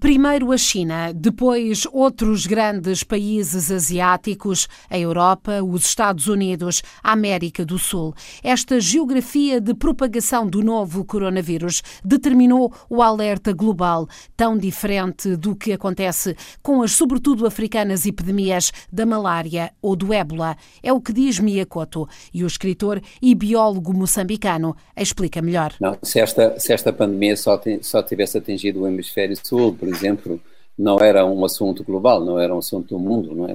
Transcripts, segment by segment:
Primeiro a China, depois outros grandes países asiáticos, a Europa, os Estados Unidos, a América do Sul. Esta geografia de propagação do novo coronavírus determinou o alerta global, tão diferente do que acontece com as, sobretudo africanas, epidemias da malária ou do ébola. É o que diz Miyakoto e o escritor e biólogo moçambicano explica melhor. Não, se, esta, se esta pandemia só, só tivesse atingido o hemisfério sul, por exemplo, não era um assunto global, não era um assunto do mundo, não é?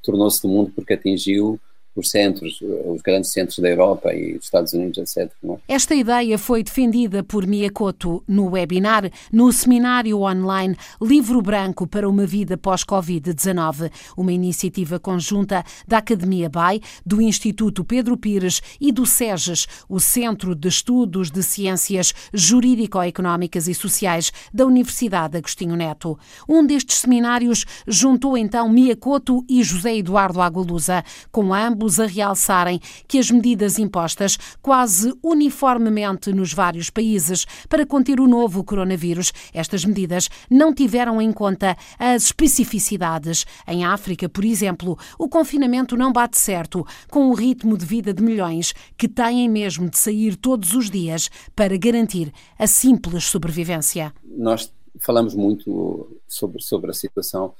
Tornou-se do mundo porque atingiu os centros, os grandes centros da Europa e dos Estados Unidos, etc. É? Esta ideia foi defendida por Miyakoto no webinar, no seminário online Livro Branco para uma Vida Pós-Covid-19, uma iniciativa conjunta da Academia BAI, do Instituto Pedro Pires e do SEGES, o Centro de Estudos de Ciências Jurídico-Económicas e Sociais da Universidade Agostinho Neto. Um destes seminários juntou então Miyakoto e José Eduardo Agualusa, com ambos a realçarem que as medidas impostas quase uniformemente nos vários países para conter o novo coronavírus, estas medidas não tiveram em conta as especificidades. Em África, por exemplo, o confinamento não bate certo com o ritmo de vida de milhões que têm mesmo de sair todos os dias para garantir a simples sobrevivência. Nós falamos muito sobre, sobre a situação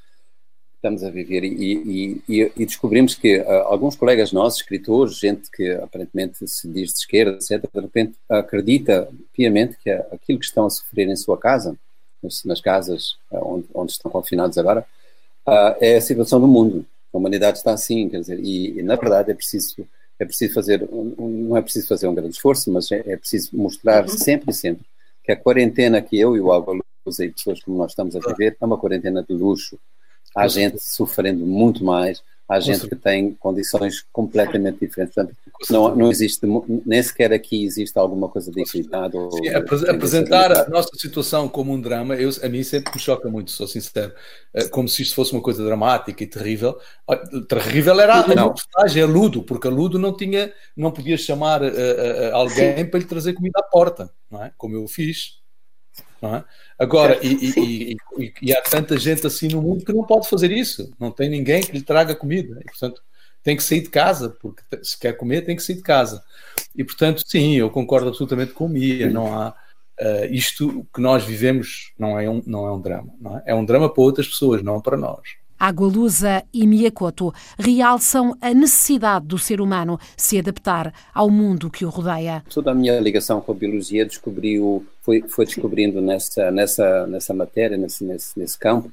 estamos a viver e, e, e descobrimos que uh, alguns colegas nossos, escritores, gente que aparentemente se diz de esquerda, etc., de repente acredita piamente que aquilo que estão a sofrer em sua casa, nas casas uh, onde, onde, estão confinados agora, uh, é a situação do mundo. A humanidade está assim, quer dizer, e, e na verdade é preciso é preciso fazer, não é preciso fazer um grande esforço, mas é, é preciso mostrar uhum. sempre e sempre que a quarentena que eu e o Álvaro e pessoas como nós estamos a viver é uma quarentena de luxo, Há gente sofrendo muito mais, há gente que tem condições completamente diferentes. Portanto, não, não existe, nem sequer aqui existe alguma coisa de equidade. Sim, apresentar a nossa situação como um drama, eu, a mim sempre me choca muito, sou sincero. Eh, como se isto fosse uma coisa dramática e terrível. Terrível era a postagem, a Ludo, porque a Ludo não tinha, não podia chamar uh, uh, alguém para lhe trazer comida à porta, não é? Como eu fiz. É? Agora, e, e, e, e, há tanta gente assim no mundo que não pode fazer isso, não tem ninguém que lhe traga comida, e, portanto tem que sair de casa, porque se quer comer tem que sair de casa. E portanto, sim, eu concordo absolutamente com o Mia, não há. Uh, isto que nós vivemos não é um, não é um drama, não é? é um drama para outras pessoas, não para nós. Agualusa e Miyakoto realçam a necessidade do ser humano se adaptar ao mundo que o rodeia. Toda a minha ligação com a biologia descobriu, foi, foi descobrindo nessa, nessa, nessa matéria, nesse, nesse, nesse campo,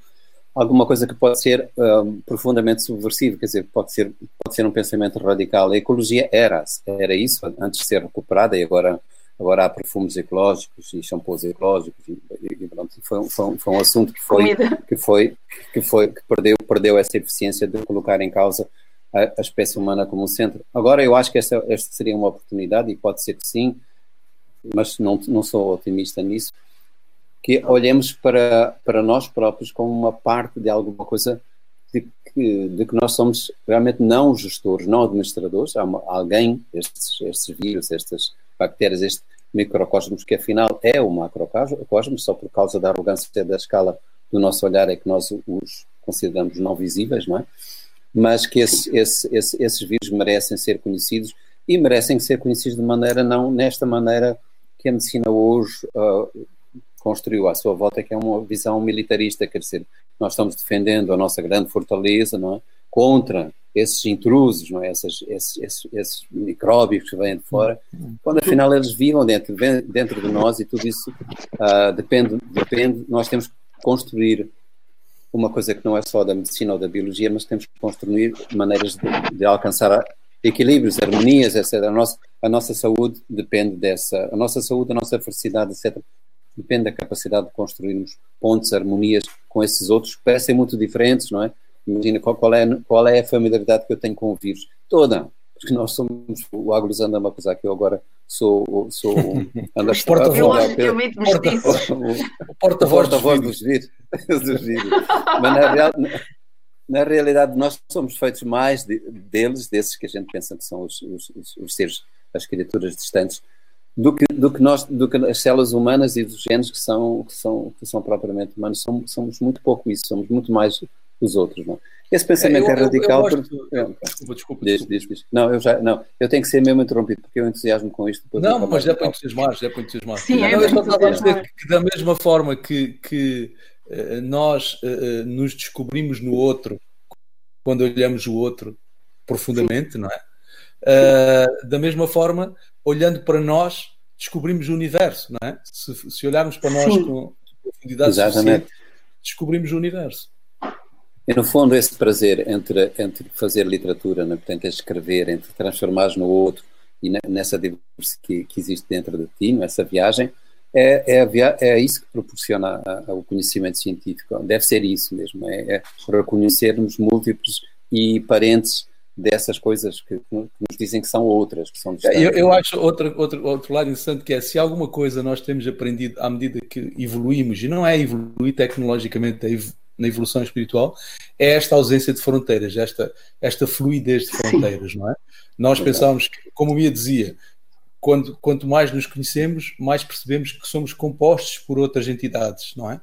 alguma coisa que pode ser um, profundamente subversivo, quer dizer, pode ser, pode ser um pensamento radical. A ecologia era, era isso, antes de ser recuperada e agora agora há perfumes ecológicos e shampoos ecológicos e, e pronto, foi, foi, foi, um assunto que foi que foi que foi que perdeu perdeu essa eficiência de colocar em causa a, a espécie humana como centro. Agora eu acho que esta, esta seria uma oportunidade e pode ser que sim, mas não não sou otimista nisso, que olhemos para para nós próprios como uma parte de alguma coisa de que, de que nós somos realmente não gestores, não administradores, há uma, alguém, estes, estes vírus, estas bactérias, este microcosmos, que afinal é o macrocosmos, só por causa da arrogância da escala do nosso olhar é que nós os consideramos não visíveis, não é? Mas que esse, esse, esse, esses vírus merecem ser conhecidos e merecem ser conhecidos de maneira não nesta maneira que a medicina hoje uh, construiu à sua volta, que é uma visão militarista, quer dizer, nós estamos defendendo a nossa grande fortaleza, não é? Contra esses intrusos, não é? esses, esses, esses, esses micróbios que vêm de fora, quando afinal eles vivam dentro, dentro de nós e tudo isso uh, depende, depende, nós temos que construir uma coisa que não é só da medicina ou da biologia, mas temos que construir maneiras de, de alcançar equilíbrios, harmonias, etc. A nossa, a nossa saúde depende dessa, a nossa saúde, a nossa felicidade, etc. Depende da capacidade de construirmos pontes, harmonias com esses outros que parecem muito diferentes, não é? Imagina qual, qual, é, qual é a familiaridade que eu tenho com o vírus. Toda. Porque nós somos. O Agros anda a acusar que eu agora sou. sou anda porta-voz. O porta-voz dos vírus. Mas na, real, na, realidade nós somos feitos mais de, deles, desses que a gente pensa que são os, os, os seres, as criaturas distantes, do que, do que nós, do que as células humanas e dos genes que são, que são, que são propriamente humanos. Somos, somos muito pouco isso, somos muito mais os outros, não? Esse pensamento é, eu, é radical. Eu, eu gosto, porque... Desculpa, desculpa. Diz, diz, diz. Não, eu já, não, eu tenho que ser mesmo interrompido porque eu entusiasmo com isto. Não, mas já é para entusiasmar, já é para entusiasmar. Sim, é não, eu estava a dizer que, da mesma forma que, que uh, nós uh, nos descobrimos no outro quando olhamos o outro profundamente, Sim. não é? Uh, da mesma forma, olhando para nós, descobrimos o universo, não é? Se, se olharmos para nós Sim. com profundidade suficiente, descobrimos o universo. E no fundo esse prazer entre, entre fazer literatura, né? portanto, é escrever, entre transformar no outro e nessa diversidade que, que, existe dentro de ti, nessa viagem, é, é, via é isso que proporciona a, a, o conhecimento científico. Deve ser isso mesmo, é, é reconhecermos múltiplos e parentes dessas coisas que, que, nos dizem que são outras, que são Eu, eu acho outro, outro, outro lado interessante que é se alguma coisa nós temos aprendido à medida que evoluímos, e não é evoluir tecnologicamente, é na evolução espiritual é esta ausência de fronteiras, esta, esta fluidez de fronteiras, Sim. não é? Nós pensamos que, como Mia dizia, quando, quanto mais nos conhecemos, mais percebemos que somos compostos por outras entidades, não é?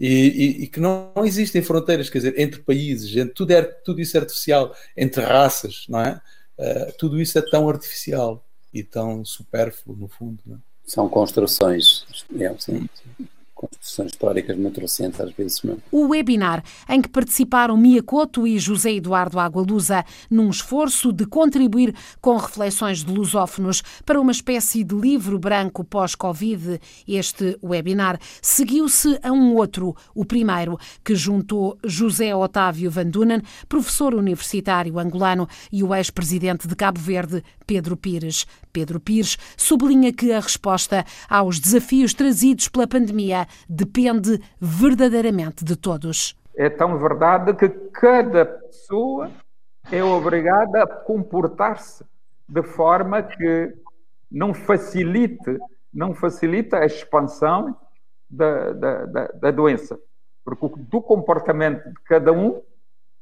E, e, e, que não, não, existem fronteiras, quer dizer, entre países, entre, tudo, é, tudo isso é artificial, entre raças, não é? Uh, tudo isso é tão artificial e tão supérfluo, no fundo. Não é? São construções. É, sim, sim construções históricas muito recentes, às vezes mesmo. O webinar, em que participaram Mia Couto e José Eduardo Agualusa, num esforço de contribuir com reflexões de lusófonos para uma espécie de livro branco pós-Covid, este webinar seguiu-se a um outro, o primeiro, que juntou José Otávio Van Dunen, professor universitário angolano, e o ex-presidente de Cabo Verde, Pedro Pires. Pedro Pires sublinha que a resposta aos desafios trazidos pela pandemia depende verdadeiramente de todos. É tão verdade que cada pessoa é obrigada a comportar-se de forma que não facilite, não facilita a expansão da, da, da, da doença. Porque do comportamento de cada um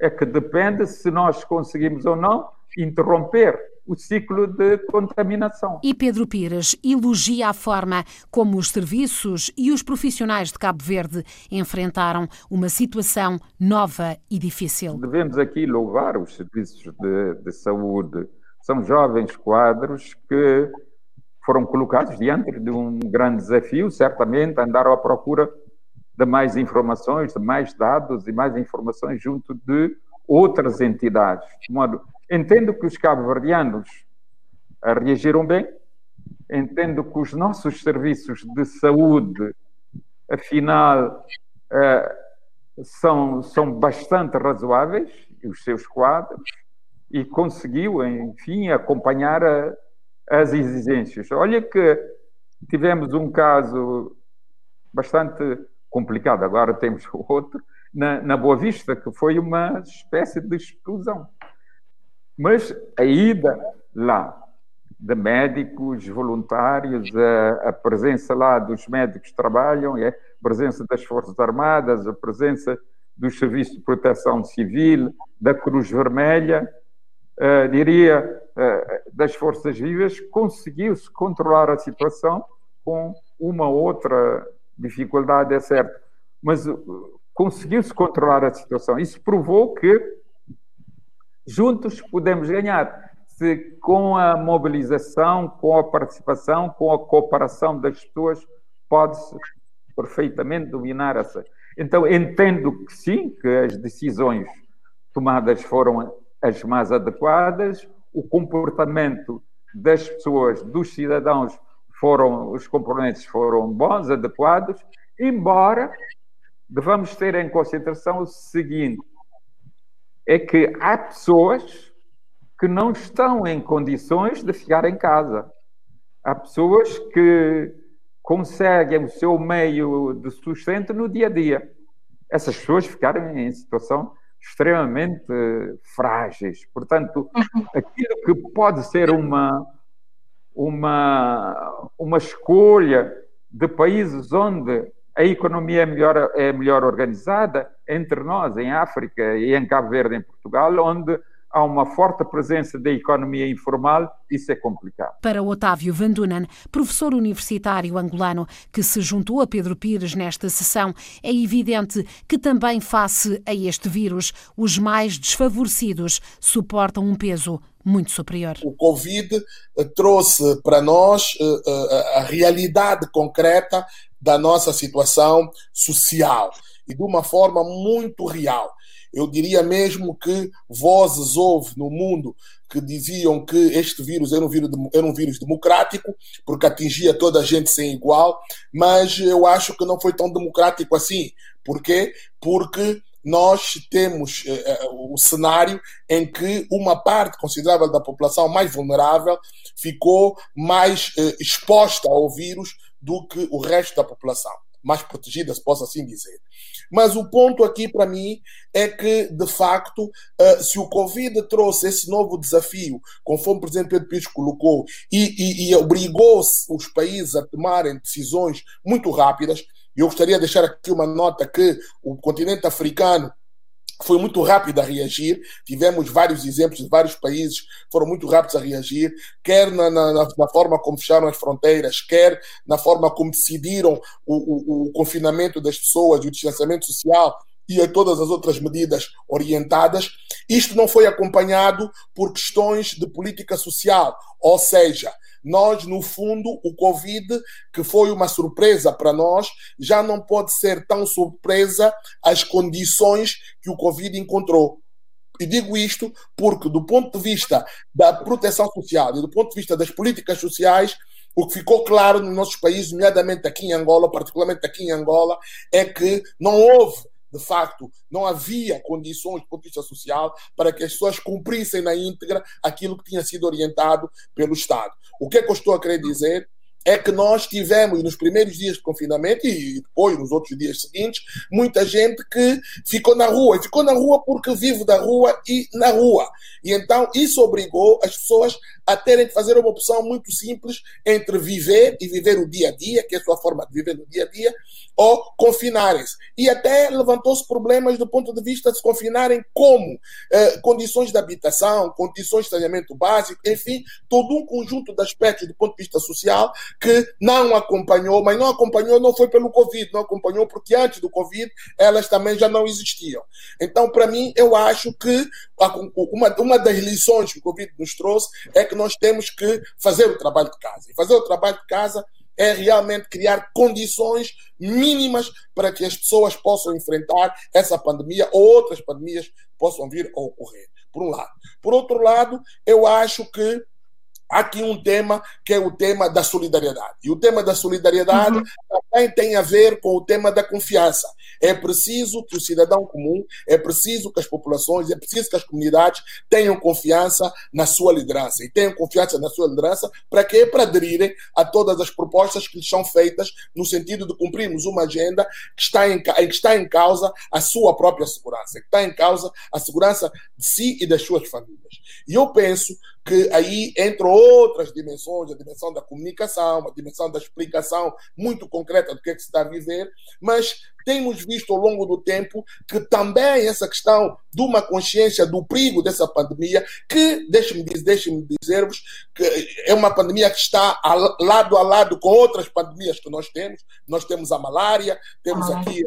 é que depende se nós conseguimos ou não interromper o ciclo de contaminação. E Pedro Pires elogia a forma como os serviços e os profissionais de Cabo Verde enfrentaram uma situação nova e difícil. Devemos aqui louvar os serviços de, de saúde. São jovens quadros que foram colocados diante de um grande desafio, certamente andaram à procura de mais informações, de mais dados e mais informações junto de outras entidades. Entendo que os cabo-verdianos reagiram bem, entendo que os nossos serviços de saúde, afinal, eh, são, são bastante razoáveis, os seus quadros, e conseguiu, enfim, acompanhar a, as exigências. Olha que tivemos um caso bastante complicado, agora temos outro, na, na Boa Vista, que foi uma espécie de explosão. Mas a ida lá de médicos voluntários, a, a, presença lá dos médicos que trabalham, é, a presença das Forças Armadas, a presença dos Serviços de Proteção Civil, da Cruz Vermelha, uh, diria, uh, das Forças Vivas, conseguiu-se controlar a situação com uma outra dificuldade, é certo, mas uh, conseguiu-se controlar a situação. Isso provou que Juntos podemos ganhar. Se com a mobilização, com a participação, com a cooperação das pessoas, pode-se perfeitamente dominar essa. Então, entendo que sim, que as decisões tomadas foram as mais adequadas, o comportamento das pessoas, dos cidadãos, foram, os componentes foram bons, adequados, embora devamos ter em consideração o seguinte: é que há pessoas que não estão em condições de ficar em casa. Há pessoas que conseguem o seu meio de sustento no dia a dia. Essas pessoas ficaram em situação extremamente frágeis. Portanto, aquilo que pode ser uma, uma, uma escolha de países onde a economia é melhor, é melhor organizada entre nós, em África e em Cabo Verde, em Portugal, onde há uma forte presença da economia informal, isso é complicado. Para Otávio Vandunan, professor universitário angolano que se juntou a Pedro Pires nesta sessão, é evidente que também face a este vírus, os mais desfavorecidos suportam um peso muito superior. O Covid trouxe para nós eh, eh, a realidade concreta da nossa situação social e de uma forma muito real. Eu diria mesmo que vozes houve no mundo que diziam que este vírus era um vírus, era um vírus democrático, porque atingia toda a gente sem igual, mas eu acho que não foi tão democrático assim. Por quê? Porque nós temos eh, o cenário em que uma parte considerável da população mais vulnerável ficou mais eh, exposta ao vírus do que o resto da população mais protegida, se posso assim dizer. Mas o ponto aqui para mim é que, de facto, eh, se o Covid trouxe esse novo desafio, conforme o presidente Pedro Pires colocou, e, e, e obrigou os países a tomarem decisões muito rápidas, eu gostaria de deixar aqui uma nota que o continente africano foi muito rápido a reagir. Tivemos vários exemplos de vários países foram muito rápidos a reagir, quer na, na, na forma como fecharam as fronteiras, quer na forma como decidiram o, o, o confinamento das pessoas e o distanciamento social e a todas as outras medidas orientadas. Isto não foi acompanhado por questões de política social, ou seja, nós, no fundo, o Covid, que foi uma surpresa para nós, já não pode ser tão surpresa as condições que o Covid encontrou. E digo isto porque, do ponto de vista da proteção social e do ponto de vista das políticas sociais, o que ficou claro nos nossos países, nomeadamente aqui em Angola, particularmente aqui em Angola, é que não houve de facto, não havia condições de ponto de vista social para que as pessoas cumprissem na íntegra aquilo que tinha sido orientado pelo Estado. O que é que eu estou a querer dizer? é que nós tivemos nos primeiros dias de confinamento e depois nos outros dias seguintes muita gente que ficou na rua e ficou na rua porque vive da rua e na rua e então isso obrigou as pessoas a terem que fazer uma opção muito simples entre viver e viver o dia a dia que é a sua forma de viver no dia a dia ou confinarem-se e até levantou-se problemas do ponto de vista de se confinarem como eh, condições de habitação condições de saneamento básico enfim todo um conjunto de aspectos do ponto de vista social que não acompanhou, mas não acompanhou não foi pelo Covid, não acompanhou porque antes do Covid elas também já não existiam. Então, para mim, eu acho que uma, uma das lições que o Covid nos trouxe é que nós temos que fazer o trabalho de casa. E fazer o trabalho de casa é realmente criar condições mínimas para que as pessoas possam enfrentar essa pandemia ou outras pandemias possam vir a ocorrer. Por um lado. Por outro lado, eu acho que há aqui um tema que é o tema da solidariedade. E o tema da solidariedade uhum. também tem a ver com o tema da confiança. É preciso que o cidadão comum, é preciso que as populações, é preciso que as comunidades tenham confiança na sua liderança. E tenham confiança na sua liderança para quê? Para aderirem a todas as propostas que lhes são feitas no sentido de cumprirmos uma agenda que está em, que está em causa a sua própria segurança, que está em causa a segurança de si e das suas famílias. E eu penso que aí entram outras dimensões, a dimensão da comunicação, a dimensão da explicação muito concreta do que, é que se está a viver, mas temos visto ao longo do tempo que também essa questão de uma consciência do perigo dessa pandemia, que, deixe-me deixe dizer-vos, que é uma pandemia que está lado a lado com outras pandemias que nós temos. Nós temos a malária, temos aqui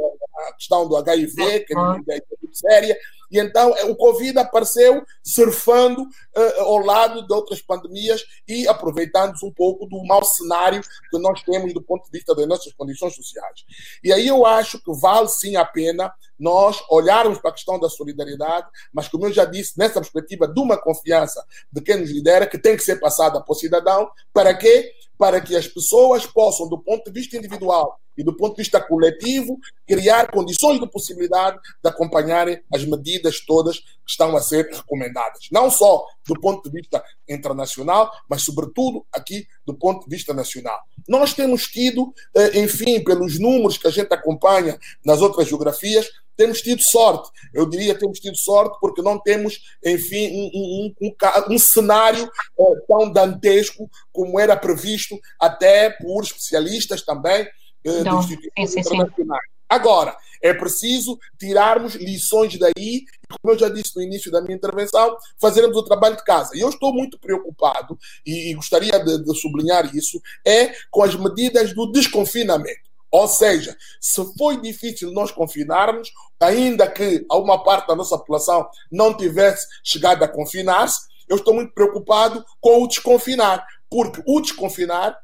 a questão do HIV, que é muito séria, e então eh, o Covid apareceu surfando uh, ao lado de outras pandemias e aproveitando-se um pouco do mau cenário que nós temos do ponto de vista das nossas condições sociais. E aí eu acho que vale sim a pena nós olharmos para a questão da solidariedade, mas como eu já disse, nessa perspectiva de uma confiança de quem nos lidera, que tem que ser passada para o cidadão, para quê? Para que as pessoas possam, do ponto de vista individual, e do ponto de vista coletivo, criar condições de possibilidade de acompanharem as medidas todas que estão a ser recomendadas. Não só do ponto de vista internacional, mas, sobretudo, aqui do ponto de vista nacional. Nós temos tido, eh, enfim, pelos números que a gente acompanha nas outras geografias, temos tido sorte. Eu diria temos tido sorte porque não temos, enfim, um, um, um, um cenário eh, tão dantesco como era previsto até por especialistas também uh, não, instituições sim, internacionais. Agora, é preciso tirarmos lições daí e como eu já disse no início da minha intervenção, fazermos o trabalho de casa. E eu estou muito preocupado, e, gostaria de, de sublinhar isso, é com as medidas do desconfinamento. Ou seja, se foi difícil nós confinarmos, ainda que uma parte da nossa população não tivesse chegado a confinar-se, eu estou muito preocupado com o desconfinar, porque o desconfinar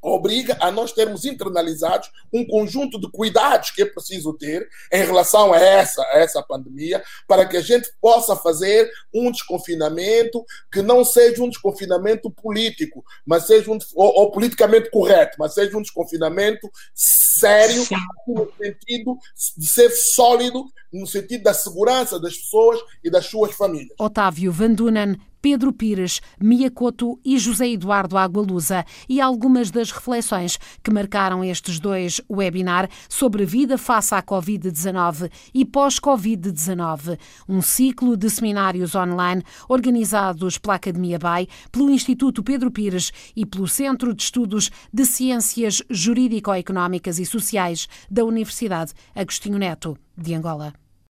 obriga a nós termos internalizados um conjunto de cuidados que é preciso ter em relação a essa, a essa pandemia, para que a gente possa fazer um desconfinamento que não seja um desconfinamento político, mas seja um ou, ou politicamente correto, mas seja um desconfinamento sério no sentido de ser sólido no sentido da segurança das pessoas e das suas famílias. Otávio Van Dunen Pedro Pires, Miyakoto e José Eduardo Agualusa e algumas das reflexões que marcaram estes dois webinar sobre vida face à Covid-19 e pós-Covid-19, um ciclo de seminários online organizados pela Academia BAI, pelo Instituto Pedro Pires e pelo Centro de Estudos de Ciências Jurídico-Económicas e Sociais da Universidade Agostinho Neto de Angola.